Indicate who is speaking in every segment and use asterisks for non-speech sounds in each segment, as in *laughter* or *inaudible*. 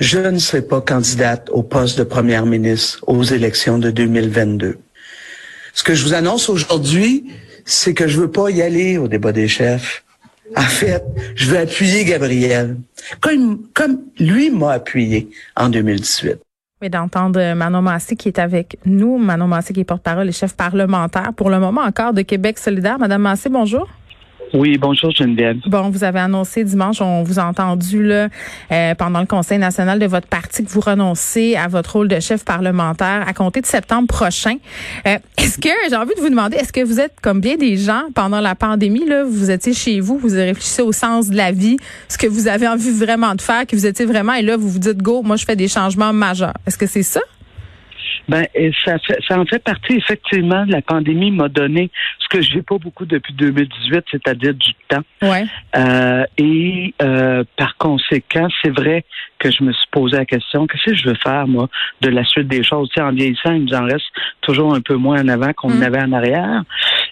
Speaker 1: Je ne serai pas candidate au poste de première ministre aux élections de 2022. Ce que je vous annonce aujourd'hui, c'est que je veux pas y aller au débat des chefs. En fait, je veux appuyer Gabriel, comme, comme lui m'a appuyé en 2018.
Speaker 2: Oui, d'entendre Manon Massé qui est avec nous. Manon Massé qui est porte-parole et chef parlementaire pour le moment encore de Québec solidaire. Madame Massé, bonjour.
Speaker 1: Oui, bonjour Geneviève.
Speaker 2: Bon, vous avez annoncé dimanche, on vous a entendu là euh, pendant le Conseil national de votre parti que vous renoncez à votre rôle de chef parlementaire à compter de septembre prochain. Euh, est-ce que j'ai envie de vous demander, est-ce que vous êtes comme bien des gens pendant la pandémie là, vous étiez chez vous, vous réfléchissez au sens de la vie, ce que vous avez envie vraiment de faire, que vous étiez vraiment et là vous vous dites go, moi je fais des changements majeurs. Est-ce que c'est ça?
Speaker 1: Ben, ça, fait, ça en fait partie effectivement. La pandémie m'a donné ce que j'ai pas beaucoup depuis 2018, c'est-à-dire du temps.
Speaker 2: Ouais.
Speaker 1: Euh, et euh, par conséquent, c'est vrai que je me suis posé la question qu'est-ce que je veux faire moi de la suite des choses? Tu sais, en vieillissant, il nous en reste toujours un peu moins en avant qu'on en avait en arrière.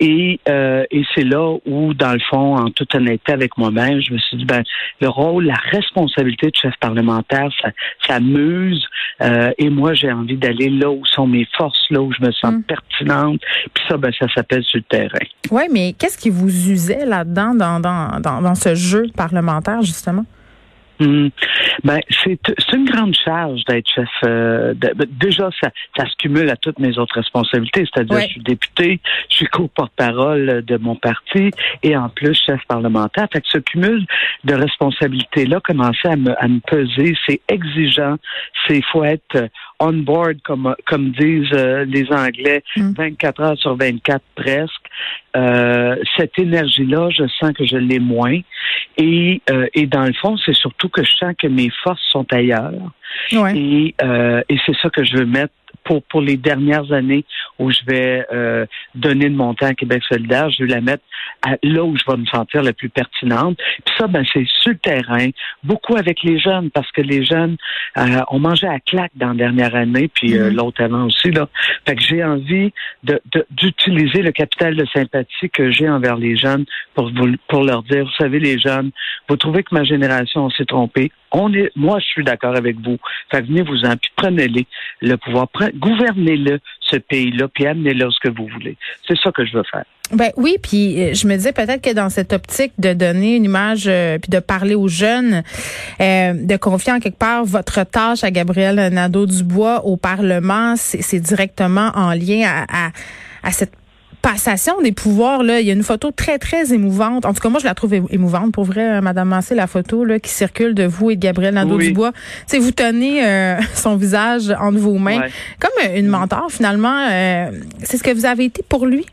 Speaker 1: Et, euh, et c'est là où, dans le fond, en toute honnêteté avec moi-même, je me suis dit ben le rôle, la responsabilité de chef parlementaire, ça, ça muse. Euh, et moi, j'ai envie d'aller là où sont mes forces, là où je me sens pertinente. Puis ça, ben ça s'appelle sur le terrain.
Speaker 2: Oui, mais qu'est-ce qui vous usait là-dedans dans, dans, dans, dans ce jeu parlementaire, justement?
Speaker 1: Hmm. Ben, c'est une grande charge d'être chef. Euh, de, déjà, ça, ça se cumule à toutes mes autres responsabilités, c'est-à-dire je suis député, je suis co-porte-parole de mon parti et en plus chef parlementaire. Fait que ce cumul de responsabilités-là commençait à me, à me peser. C'est exigeant. C'est faut être on board, comme, comme disent euh, les Anglais, 24 hmm. heures sur 24 presque. Euh, cette énergie-là, je sens que je l'ai moins. Et, euh, et dans le fond, c'est surtout que je sens que mes forces sont ailleurs. Et, euh, et c'est ça que je veux mettre pour, pour les dernières années où je vais euh, donner de mon temps à Québec solidaire, je vais la mettre à, là où je vais me sentir la plus pertinente. Puis ça, ben, c'est sur le terrain, beaucoup avec les jeunes, parce que les jeunes euh, ont mangé à claque dans la dernière année, puis euh, mm-hmm. l'autre avant aussi. Là. Fait que j'ai envie de, d'utiliser le capital de sympathie que j'ai envers les jeunes pour, pour leur dire, vous savez, les jeunes, vous trouvez que ma génération s'est trompée. On est, moi, je suis d'accord avec vous. Fait venez-vous-en, puis prenez-les, le pouvoir, gouvernez-le, ce pays-là, puis amenez-le ce que vous voulez. C'est ça que je veux faire.
Speaker 2: Ben oui, puis euh, je me disais peut-être que dans cette optique de donner une image euh, puis de parler aux jeunes, euh, de confier en quelque part votre tâche à Gabriel Nadeau-Dubois au Parlement, c'est directement en lien à, à, à cette passation des pouvoirs, là, il y a une photo très, très émouvante. En tout cas, moi, je la trouve émouvante. Pour vrai, euh, Madame Massé, la photo là, qui circule de vous et de Gabriel Nadeau-Dubois. Oui. Vous tenez euh, *laughs* son visage entre vos mains. Comme une mentor, finalement. Euh, c'est ce que vous avez été pour lui?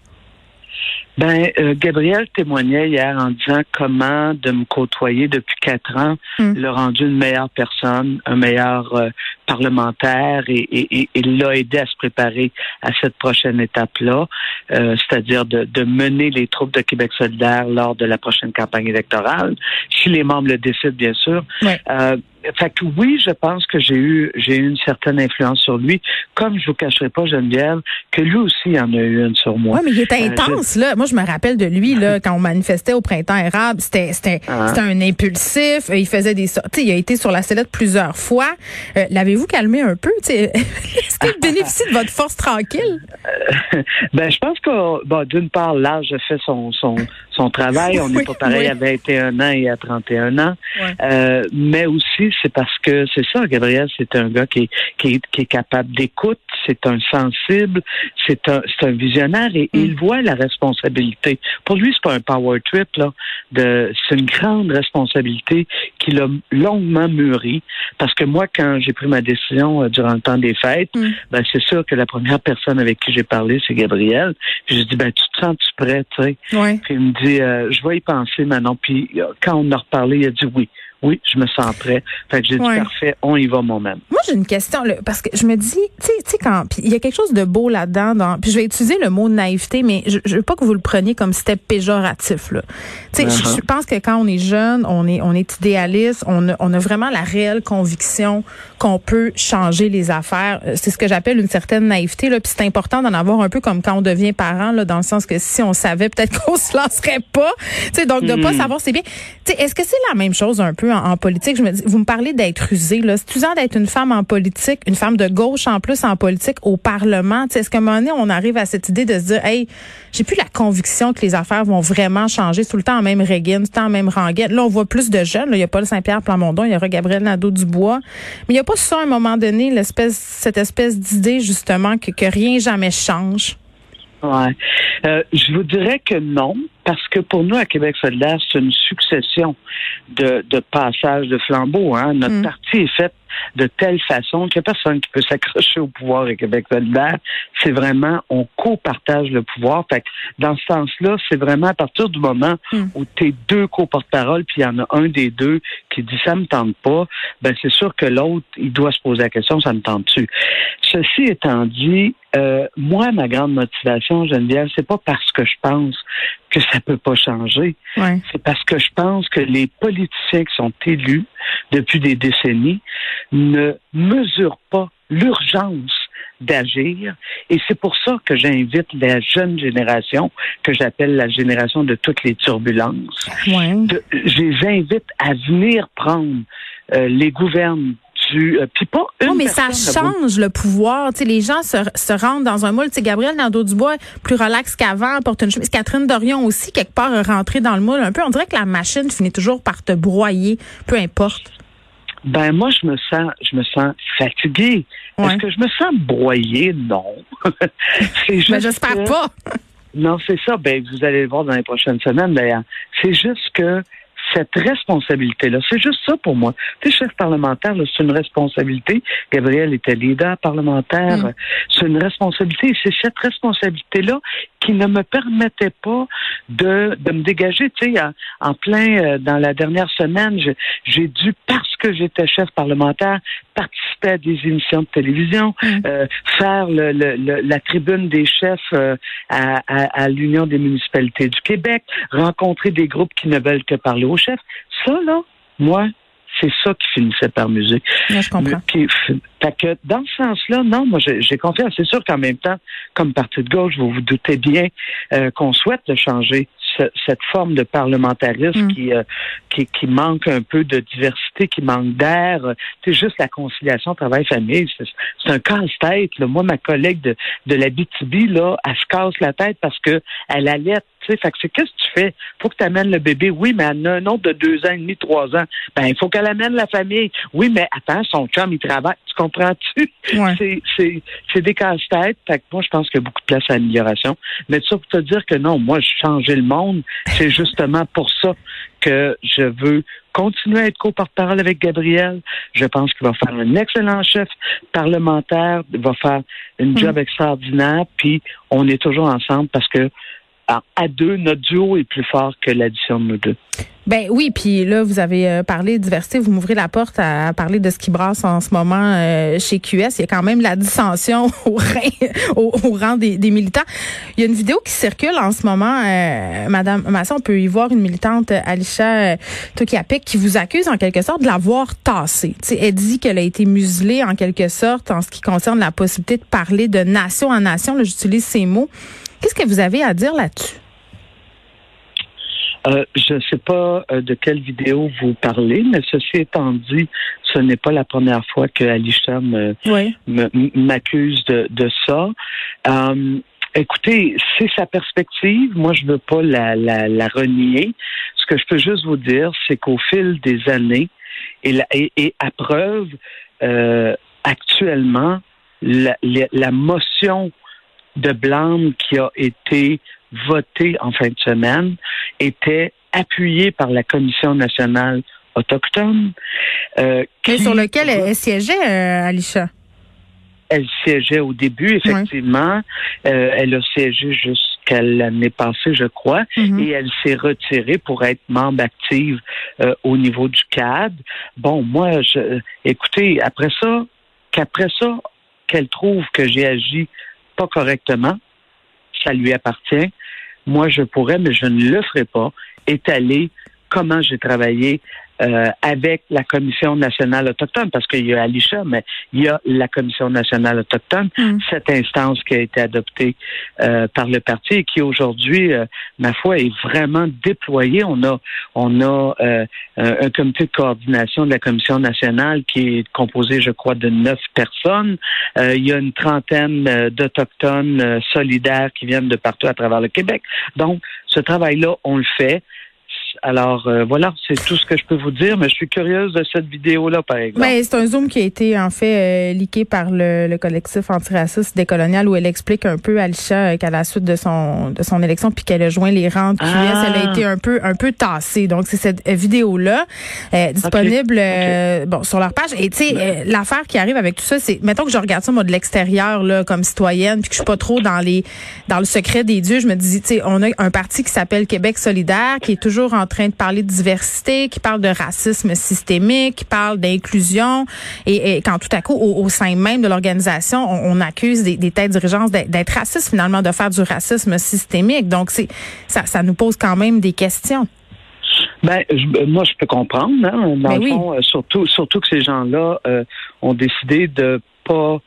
Speaker 1: Ben, Gabriel témoignait hier en disant comment de me côtoyer depuis quatre ans hmm. l'a rendu une meilleure personne, un meilleur parlementaire et, l'a aidé à se préparer à cette prochaine étape-là, euh, c'est-à-dire de, mener les troupes de Québec solidaire lors de la prochaine campagne électorale, si les membres le décident, bien sûr. Euh, fait que oui, je pense que j'ai eu j'ai eu une certaine influence sur lui, comme je vous cacherai pas Geneviève que lui aussi en a eu une sur moi.
Speaker 2: Oui, mais il était euh, intense là. Moi, je me rappelle de lui là *laughs* quand on manifestait au printemps érable, c'était c'était ah. c'était un impulsif. Il faisait des, tu sais, il a été sur la sellette plusieurs fois. Euh, L'avez-vous calmé un peu *laughs* Est-ce qu'il bénéficie de votre force tranquille?
Speaker 1: Euh, Ben, je pense que bon, d'une part, l'âge fait son son son travail. On n'est *laughs* pas pareil à 21 ans et à 31 ans, euh, mais aussi c'est parce que c'est ça, Gabriel, c'est un gars qui est, qui est, capable d'écoute, c'est un sensible, c'est un, c'est un visionnaire et mm. il voit la responsabilité. Pour lui, c'est pas un power trip, là. De, c'est une grande responsabilité qu'il a longuement mûri. Parce que moi, quand j'ai pris ma décision euh, durant le temps des fêtes, mm. ben, c'est sûr que la première personne avec qui j'ai parlé, c'est Gabriel. Puis j'ai dit, ben, tu te sens-tu prêt, tu sais? Puis il me dit, euh, je vais y penser maintenant. Puis quand on a reparlé, il a dit oui oui, je me sens prêt. Fait que j'ai dit parfait, on y va moi-même.
Speaker 2: Moi, j'ai une question là, parce que je me dis, tu sais, quand il y a quelque chose de beau là-dedans. Dans, puis je vais utiliser le mot naïveté, mais je, je veux pas que vous le preniez comme si c'était péjoratif là. Tu sais, je, uh-huh. pense que quand on est jeune, on est on est idéaliste, on a, on a vraiment la réelle conviction qu'on peut changer les affaires. Euh, c'est ce que j'appelle une certaine naïveté là. Puis c'est important d'en avoir un peu comme quand on devient parent là, dans le sens que si on savait peut-être *laughs* qu'on se lancerait pas. Sais, donc de pas hmm. savoir c'est bien. Est-ce que c'est la même chose un peu en, politique? Je me dis, vous me parlez d'être usé. Là. C'est usant d'être une femme en politique, une femme de gauche en plus en politique au Parlement. Est-ce qu'à un moment donné, on arrive à cette idée de se dire, hey, j'ai plus la conviction que les affaires vont vraiment changer. tout le temps en même Reagan, tout le temps en même Ranguette. Là, on voit plus de jeunes. Il y a Paul Saint-Pierre Plamondon, il y aura Gabriel Nadeau-Dubois. Mais il n'y a pas ça à un moment donné, l'espèce, cette espèce d'idée justement que, rien jamais change?
Speaker 1: Ouais. Euh, je vous dirais que non, parce que pour nous, à Québec solidaire, c'est une succession de, de passages de flambeaux. Hein. Notre mm. parti est fait de telle façon qu'il n'y a personne qui peut s'accrocher au pouvoir à Québec solidaire. C'est vraiment, on co-partage le pouvoir. Fait que dans ce sens-là, c'est vraiment à partir du moment mm. où tu es deux co-porte-parole, puis il y en a un des deux qui dit ça me tente pas, ben c'est sûr que l'autre, il doit se poser la question, ça me tente-tu? Ceci étant dit, euh, moi, ma grande motivation, Geneviève, c'est pas parce que je pense que ça peut pas changer. C'est parce que je pense que les politiciens qui sont élus depuis des décennies ne mesurent pas l'urgence d'agir. Et c'est pour ça que j'invite la jeune génération, que j'appelle la génération de toutes les turbulences. je les invite à venir prendre euh, les gouvernes euh, pas
Speaker 2: mais ça change le pouvoir. Tu les gens se, se rendent dans un moule. Tu Gabriel Nadeau-Dubois, plus relax qu'avant, porte une chemise. Catherine Dorion aussi, quelque part, rentrée dans le moule un peu. On dirait que la machine finit toujours par te broyer, peu importe.
Speaker 1: Ben moi, je me sens, je me sens fatiguée. Est-ce que je me sens broyée? Non. *laughs*
Speaker 2: c'est juste. Mais j'espère pas.
Speaker 1: non, c'est ça. Ben vous allez le voir dans les prochaines semaines. D'ailleurs, c'est juste que cette responsabilité-là. C'est juste ça pour moi. Tu sais, chef parlementaire, c'est une responsabilité. Gabriel était leader parlementaire. Mm. C'est une responsabilité. C'est cette responsabilité-là qui ne me permettait pas de, de me dégager. Tu sais, en, plein, euh, dans la dernière semaine, j'ai dû, parce que j'étais chef parlementaire, participer à des émissions de télévision, mm. euh, faire le, le, la tribune des chefs euh, à, à, à l'Union des municipalités du Québec, rencontrer des groupes qui ne veulent que parler aux chefs. Ça, là, moi, c'est ça qui finissait par musée.
Speaker 2: je comprends.
Speaker 1: que dans ce sens-là, non, moi j'ai confiance. C'est sûr qu'en même temps, comme parti de gauche, vous vous doutez bien euh, qu'on souhaite le changer cette forme de parlementarisme mm. euh, qui, qui, manque un peu de diversité, qui manque d'air. C'est juste la conciliation travail-famille. C'est un casse-tête. Moi, ma collègue de, de la BTB, là, elle se casse la tête parce que elle allait fait que c'est qu'est-ce que tu fais? Faut que tu amènes le bébé. Oui, mais elle a un autre de deux ans et demi, trois ans. Ben, il faut qu'elle amène la famille. Oui, mais attends, son chum, il travaille. Tu comprends-tu? *laughs* C'est des casse-têtes. Fait que moi, je pense qu'il y a beaucoup de place à l'amélioration. Mais ça pour te dire que non, moi, je changeais le monde. C'est justement pour ça que je veux continuer à être co-porte-parole avec Gabriel. Je pense qu'il va faire un excellent chef parlementaire, il va faire une mm. job extraordinaire, puis on est toujours ensemble parce que à deux, notre duo est plus fort que l'addition de nous deux.
Speaker 2: Ben oui, puis là, vous avez euh, parlé de diversité, vous m'ouvrez la porte à, parler de ce qui brasse en ce moment euh, chez QS. Il y a quand même la dissension *laughs* au, rang des, militants. Il y a une vidéo qui circule en ce moment, euh, Madame Masson, on peut y voir une militante, Alicia Tokiapek, qui vous accuse en quelque sorte de l'avoir tassée. sais, elle dit qu'elle a été muselée en quelque sorte en ce qui concerne la possibilité de parler de nation en nation. J'utilise ces mots. Qu'est-ce que vous avez à dire là-dessus?
Speaker 1: Euh, je ne sais pas euh, de quelle vidéo vous parlez, mais ceci étant dit, ce n'est pas la première fois que Alicia m'accuse de, ça. Euh, écoutez, c'est sa perspective. Moi, je ne veux pas la, la, renier. Ce que je peux juste vous dire, c'est qu'au fil des années, et, et, à preuve, actuellement, la, la motion de blâme qui a été voté en fin de semaine était appuyé par la Commission nationale autochtone.
Speaker 2: Euh, sur lequel elle siégeait, euh, Alicia?
Speaker 1: Elle siégeait au début, effectivement. Euh, elle a siégé jusqu'à quelle année passée, je crois, mm-hmm. et elle s'est retirée pour être membre active au niveau du CAD. Bon, moi, je, écoutez, après ça, qu'après ça, qu'elle trouve que j'ai agi pas correctement, ça lui appartient. Moi, je pourrais, mais je ne le ferai pas, étaler comment j'ai travaillé euh, avec la Commission nationale autochtone, parce qu'il y a Alicia, mais il y a la Commission nationale autochtone, mm. cette instance qui a été adoptée euh, par le parti et qui aujourd'hui, euh, ma foi, est vraiment déployée. On a, on a un comité de coordination de la Commission nationale qui est composé, je crois, de neuf personnes. il y a une trentaine d'Autochtones solidaires qui viennent de partout à travers le Québec. Donc, ce travail-là, on le fait. Alors euh, voilà, c'est tout ce que je peux vous dire, mais je suis curieuse de cette vidéo-là, par exemple.
Speaker 2: Mais c'est un zoom qui a été en fait euh, liqué par le, collectif antiraciste décolonial où elle explique un peu Alicia euh, qu'à la suite de son de son élection puis qu'elle a joint les rangs de QS, elle a ah! été un peu un peu tassée. Donc c'est cette vidéo-là disponible bon sur leur page. Et tu sais, l'affaire qui arrive avec tout ça, c'est mettons que je regarde ça moi de l'extérieur là comme citoyenne puis que je suis pas trop dans les dans le secret des dieux, je me dis tu sais, on a un parti qui s'appelle Québec solidaire qui est toujours en train de parler de diversité, qui parle de racisme systémique, qui parle d'inclusion, et, quand tout à coup, au, sein même de l'organisation, on, accuse des, des têtes dirigeantes d'être racistes, finalement, de faire du racisme systémique. Donc, c'est ça, ça nous pose quand même des questions.
Speaker 1: Ben, moi, je peux comprendre, hein, dans ben le fond, euh, surtout, surtout que ces gens-là euh, ont décidé de pas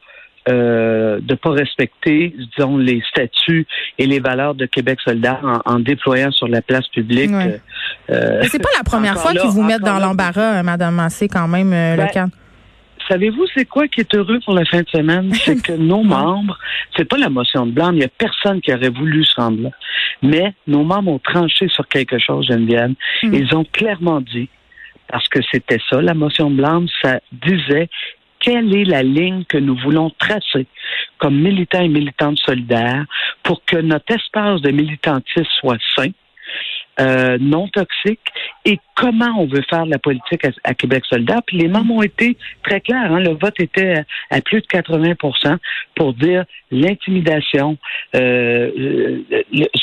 Speaker 1: euh, de pas respecter, disons, les statuts et les valeurs de Québec solidaire en, déployant sur la place publique.
Speaker 2: Ouais. Euh, c'est pas la première fois qu'ils vous mettent dans l'embarras, Madame Massé, quand même, euh, le ben,
Speaker 1: Savez-vous, c'est quoi qui est heureux pour la fin de semaine? *laughs* C'est que nos membres, c'est pas la motion de blanc, il y a personne qui aurait voulu se rendre là. Mais nos membres ont tranché sur quelque chose, Geneviève. Hmm. Ils ont clairement dit, parce que c'était ça, la motion de blanc, ça disait quelle est la ligne que nous voulons tracer comme militants et militantes solidaires pour que notre espace de militantisme soit sain, euh, non toxique et comment on veut faire la politique à, Québec solidaire. Puis les membres ont été très clairs. Hein. Le vote était à, plus de 80% pour dire l'intimidation, euh,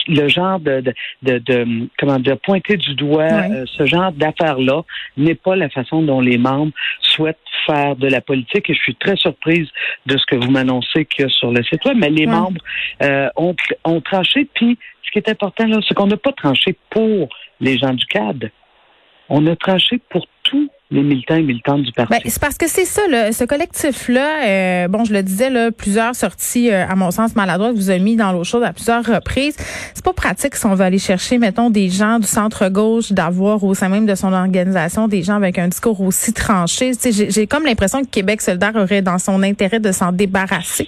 Speaker 1: le, genre de, de, de, comment dire, pointer du doigt, euh, ce genre d'affaires-là n'est pas la façon dont les membres souhaitent faire de la politique. Et je suis très surprise de ce que vous m'annoncez qu'il y a sur le site web. Mais les membres euh, ont, ont tranché. Puis ce qui est important là, c'est qu'on n'a pas tranché pour les gens du CAD. On a tranché pour tous les militants et militantes du parti.
Speaker 2: Ben, c'est parce que c'est ça, ce collectif-là, euh, bon, je le disais, là, plusieurs sorties, euh, à mon sens, maladroites, vous avez mis dans l'eau chaude à plusieurs reprises. C'est pas pratique si on veut aller chercher, mettons, des gens du centre-gauche, d'avoir au sein même de son organisation des gens avec un discours aussi tranché. J'ai comme l'impression que Québec solidaire aurait dans son intérêt de s'en débarrasser.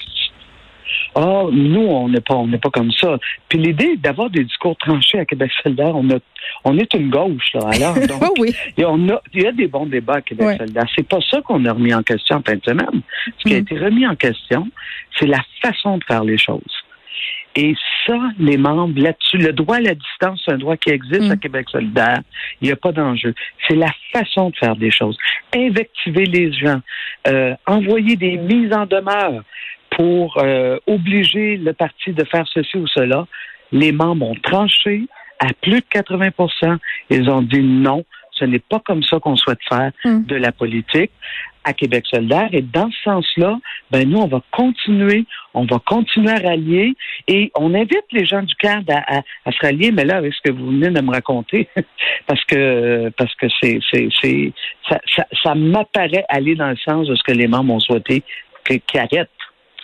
Speaker 1: Ah, nous, on n'est pas, on n'est pas comme ça. Puis l'idée d'avoir des discours tranchés à Québec solidaire, on a, on est une gauche, là. Alors, *laughs* donc,
Speaker 2: oui.
Speaker 1: on a, il y a des bons débats à Québec solidaire. C'est pas ça qu'on a remis en question en fin de semaine. Ce qui a mm. été remis en question, c'est la façon de faire les choses. Et ça, les membres, là-dessus, le droit à la distance, c'est un droit qui existe à mm. Québec solidaire. Il n'y a pas d'enjeu. C'est la façon de faire des choses. Invectiver les gens, euh, envoyer des mises en demeure pour euh, obliger le parti de faire ceci ou cela. Les membres ont tranché à plus de 80% Ils ont dit non, ce n'est pas comme ça qu'on souhaite faire hmm. de la politique à Québec solidaire. Et dans ce sens-là, ben nous, on va continuer, on va continuer à rallier et on invite les gens du cadre à, se rallier, mais là, avec ce que vous venez de me raconter, *laughs* parce que parce que c'est c'est c'est ça, ça, m'apparaît aller dans le sens de ce que les membres ont souhaité qu'ils arrêtent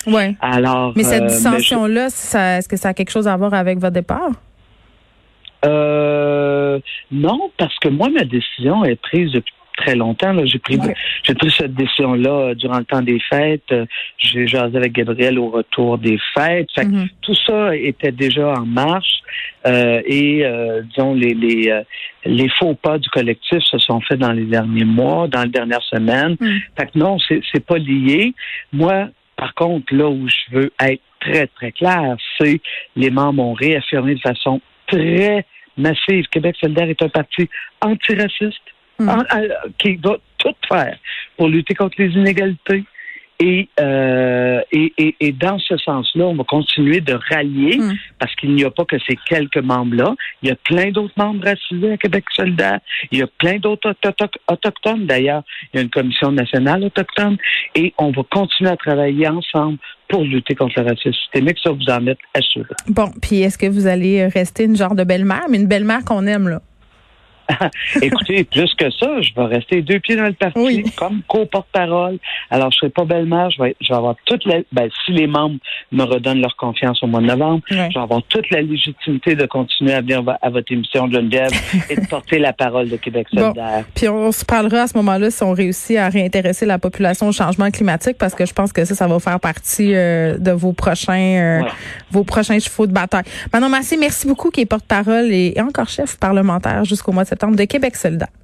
Speaker 2: oui. Alors, mais cette euh, dissension-là, est-ce que ça a quelque chose à voir avec votre départ?
Speaker 1: Euh, non, parce que moi, ma décision est prise depuis très longtemps. J'ai pris, j'ai pris cette décision-là durant le temps des fêtes. J'ai jasé avec Gabriel au retour des fêtes. Mm-hmm. Tout ça était déjà en marche. Euh, et disons les les, les faux pas du collectif se sont faits dans les derniers mois, dans les dernières semaines. Mm. Fait que non, c'est pas lié. Moi, par contre, là où je veux être très, très clair, c'est les membres ont réaffirmé de façon très massive Québec solidaire est un parti antiraciste hmm. qui doit tout faire pour lutter contre les inégalités Et, euh, et, et, et, dans ce sens-là, on va continuer de rallier hmm. parce qu'il n'y a pas que ces quelques membres-là. Il y a plein d'autres membres racisés à Québec solidaire. Il y a plein d'autres autochtones. D'ailleurs, il y a une commission nationale autochtone. Et on va continuer à travailler ensemble pour lutter contre le racisme systémique. Ça, vous en êtes assuré.
Speaker 2: Bon, puis est-ce que vous allez rester une genre de belle-mère, mais une belle-mère qu'on aime, là? *laughs*
Speaker 1: Écoutez, plus que ça, je vais rester deux pieds dans le parti comme co-porte-parole. Alors, je serai pas belle-mère, je vais, je vais avoir toute la, ben, si les membres me redonnent leur confiance au mois de novembre, je vais avoir toute la légitimité de continuer à venir à votre émission de Geneviève *laughs* et de porter la parole de Québec solidaire.
Speaker 2: Puis on se parlera à ce moment-là si on réussit à réintéresser la population au changement climatique parce que je pense que ça, ça va faire partie euh, de vos prochains, euh, vos prochains chevaux de bataille. Manon Massé, merci beaucoup qui est porte-parole et, et encore chef parlementaire jusqu'au mois de septembre de Québec solidaire.